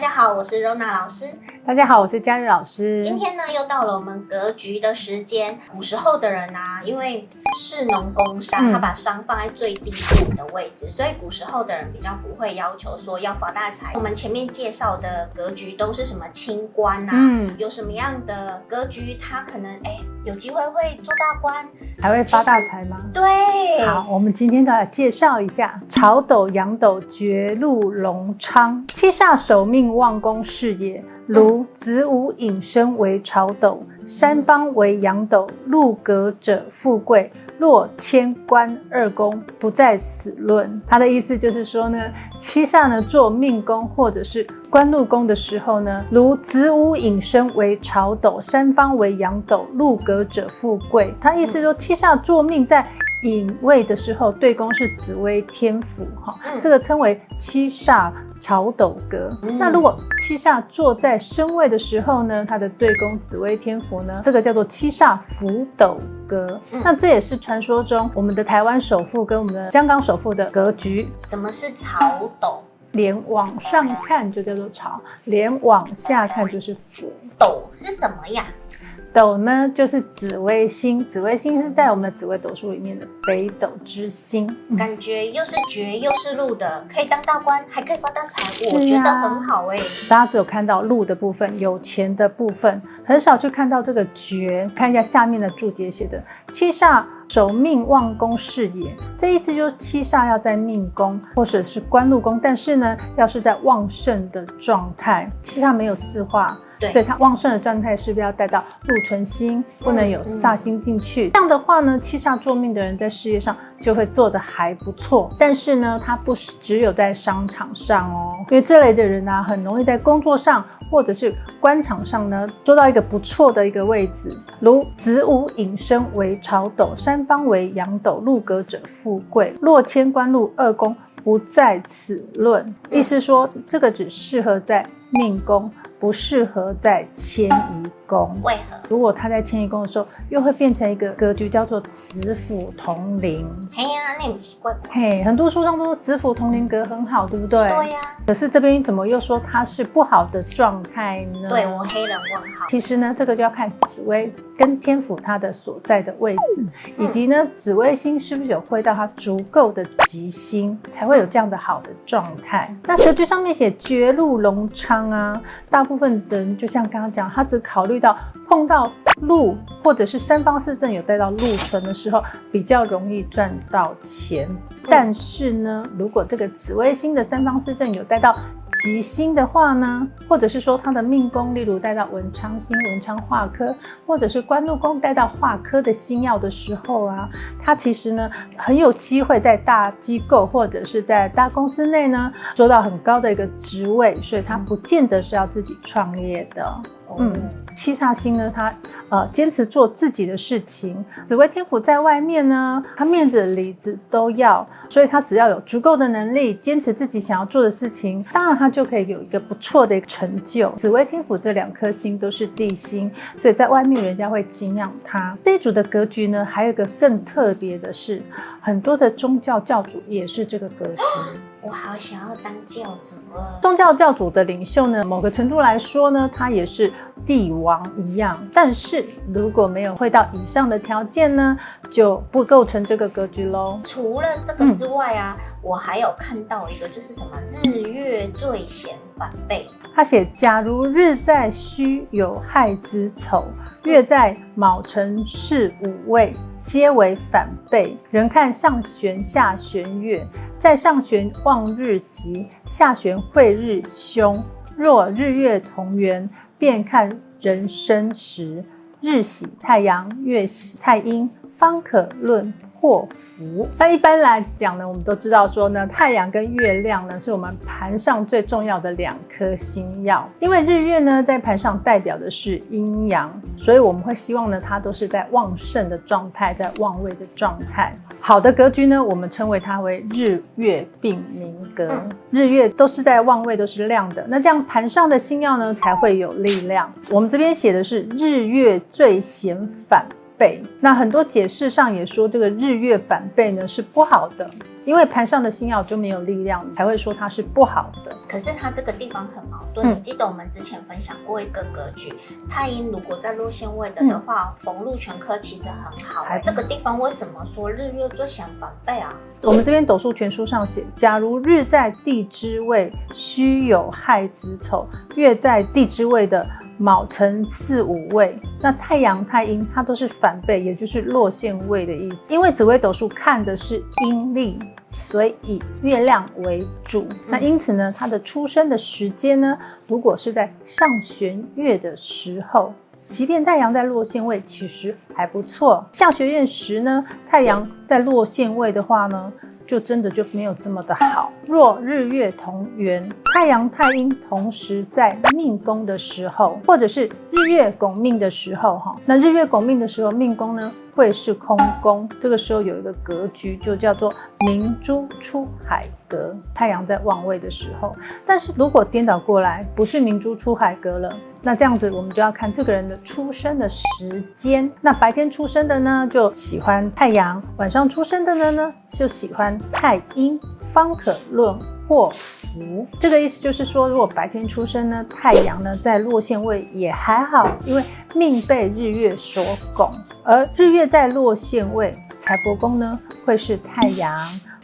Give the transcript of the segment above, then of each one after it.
大家好，我是 Rona 老师。大家好，我是佳玉老师。今天呢，又到了我们格局的时间。古时候的人啊，因为士农工商，他把商放在最低点的位置，嗯，所以古时候的人比较不会要求说要发大财。我们前面介绍的格局都是什么清官啊？嗯，有什么样的格局，他可能哎有机会会做大官，还会发大财吗？对。好，我们今天就来介绍一下朝斗、阳斗、绝禄、隆昌，七煞守命旺宫事业。如子午引申为巢斗，三方为阳斗，禄格者富贵。若迁官二宫，不在此论。他的意思就是说呢，七煞呢做命宫或者是官禄宫的时候呢，如子午引申为巢斗，三方为阳斗，禄格者富贵。他意思说，七煞做命在寅位的时候，对宫是紫薇天府，哈，这个称为七煞。朝斗格，那如果七煞坐在身位的时候呢，它的对宫紫微天府呢，这个叫做七煞伏斗格。那这也是传说中我们的台湾首富跟我们的香港首富的格局。什么是朝斗？脸往上看就叫做巢，脸往下看就是辅。斗是什么呀？斗呢，就是紫微星，紫微星是在我们的紫微斗数里面的。北斗之星，感觉又是绝又是禄的，可以当大官，还可以发大财，我觉得很好哎、欸。大家只有看到禄的部分，有钱的部分，很少去看到这个绝。看一下下面的注解写的，七煞守命旺宫事业，这意思就是七煞要在命宫或者是官禄宫，但是呢，要是在旺盛的状态，七煞没有四化。对，所以它旺盛的状态是不是要带到禄存星，不能有煞星进去？嗯嗯。这样的话呢，七煞坐命的人在事业上就会做得还不错。但是呢，他不是只有在商场上哦，因为这类的人呢、很容易在工作上或者是官场上呢，做到一个不错的一个位置。如子午引申为朝斗，山方为阳斗，禄格者富贵。若迁官禄二宫，不在此论。意思说，这个只适合在命宫。不适合在迁移宫，为何？如果他在迁移宫的时候，又会变成一个格局，叫做子府同临。嘿呀，那也不奇怪。嘿，很多书上都说子府同临格很好，对不对？对呀。可是这边怎么又说它是不好的状态呢？对，我黑人问号。其实呢，这个就要看紫薇跟天府它的所在的位置，嗯、以及呢紫微星是不是有会到它足够的吉星，才会有这样的好的状态。那格局上面写绝路隆昌啊，大。部分的人就像刚刚讲，他只考虑到碰到路或者是三方四正有带到路存的时候，比较容易赚到钱。但是呢，如果这个紫微星的三方四正有带到吉星的话呢，或者是说他的命宫，例如带到文昌星、文昌化科，或者是官禄宫带到化科的星耀的时候啊，他其实呢很有机会在大机构或者是在大公司内呢做到很高的一个职位，所以他不见得是要自己创业的。嗯，七煞星呢，他呃坚持做自己的事情。紫薇天府在外面呢，他面子里子都要，所以他只要有足够的能力，坚持自己想要做的事情，当然他就可以有一个不错的成就。紫薇天府这两颗星都是地星，所以在外面人家会敬仰他。这一组的格局呢，还有一个更特别的是，很多的宗教教主也是这个格局。我好想要当教主哦！宗教教主的领袖呢，某个程度来说呢，他也是帝王一样。但是如果没有会到以上的条件呢，就不构成这个格局喽。除了这个之外啊，嗯、我还有看到一个，就是什么日月最显反背。他写：假如日在戌有亥子丑，月在卯辰巳午未。皆为反背，人看上弦下弦月，在上弦望日吉，下弦晦日凶。若日月同圆，便看人生时，日喜太阳，月喜太阴，方可论。祸福。那一般来讲呢，我们都知道说呢，太阳跟月亮呢是我们盘上最重要的两颗星曜。因为日月呢在盘上代表的是阴阳，所以我们会希望呢它都是在旺盛的状态，在旺位的状态。好的格局呢，我们称为它为日月并明格，嗯、日月都是在旺位，都是亮的。那这样盘上的星曜呢才会有力量。我们这边写的是日月最显反。背，那很多解释上也说这个日月反背呢是不好的，因为盘上的星耀就没有力量，才会说它是不好的。可是它这个地方很矛盾。嗯、你记得我们之前分享过一个格局，太阴如果在落陷位的的话，逢、嗯、禄全科其实很好。还这个地方为什么说日月最相反背啊？我们这边斗数全书上写，假如日在地支位虚有亥子丑，月在地支位的卯辰巳午未，那太阳太阴它都是反背，也就是落陷位的意思。因为紫微斗数看的是阴历，所以以月亮为主。那因此呢，它的出生的时间呢，如果是在上弦月的时候。即便太阳在落陷位，其实还不错。下学院时呢，太阳在落陷位的话呢，就真的就没有这么的好。若日月同源，太阳太阴同时在命宫的时候，或者是日月拱命的时候，哈，那日月拱命的时候，命宫呢会是空宫。这个时候有一个格局，就叫做明珠出海格。太阳在旺位的时候，但是如果颠倒过来，不是明珠出海格了。那这样子，我们就要看这个人的出生的时间。那白天出生的呢，就喜欢太阳；晚上出生的呢，呢就喜欢太阴。方可论祸福。这个意思就是说，如果白天出生呢，太阳呢在落陷位也还好，因为命被日月所拱，而日月在落陷位，财帛宫呢会是太阳。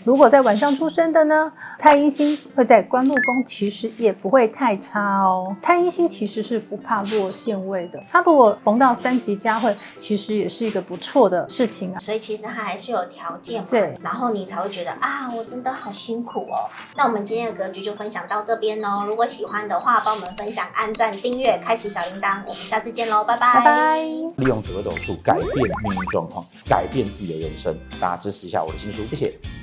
如果在晚上出生的呢，太阴星会在官禄宫，其实也不会太差哦。太阴星其实是不怕落陷位的，它如果逢到三级佳会，其实也是一个不错的事情啊。所以其实它还是有条件嘛，对，然后你才会觉得啊，我真的好辛苦哦。那我们今天的格局就分享到这边哦。如果喜欢的话，帮我们分享、按赞、订阅、开启小铃铛。我们下次见喽，拜拜。拜拜。利用紫微斗数改变命运状况，改变自己的人生。大家支持一下我的新书，谢谢。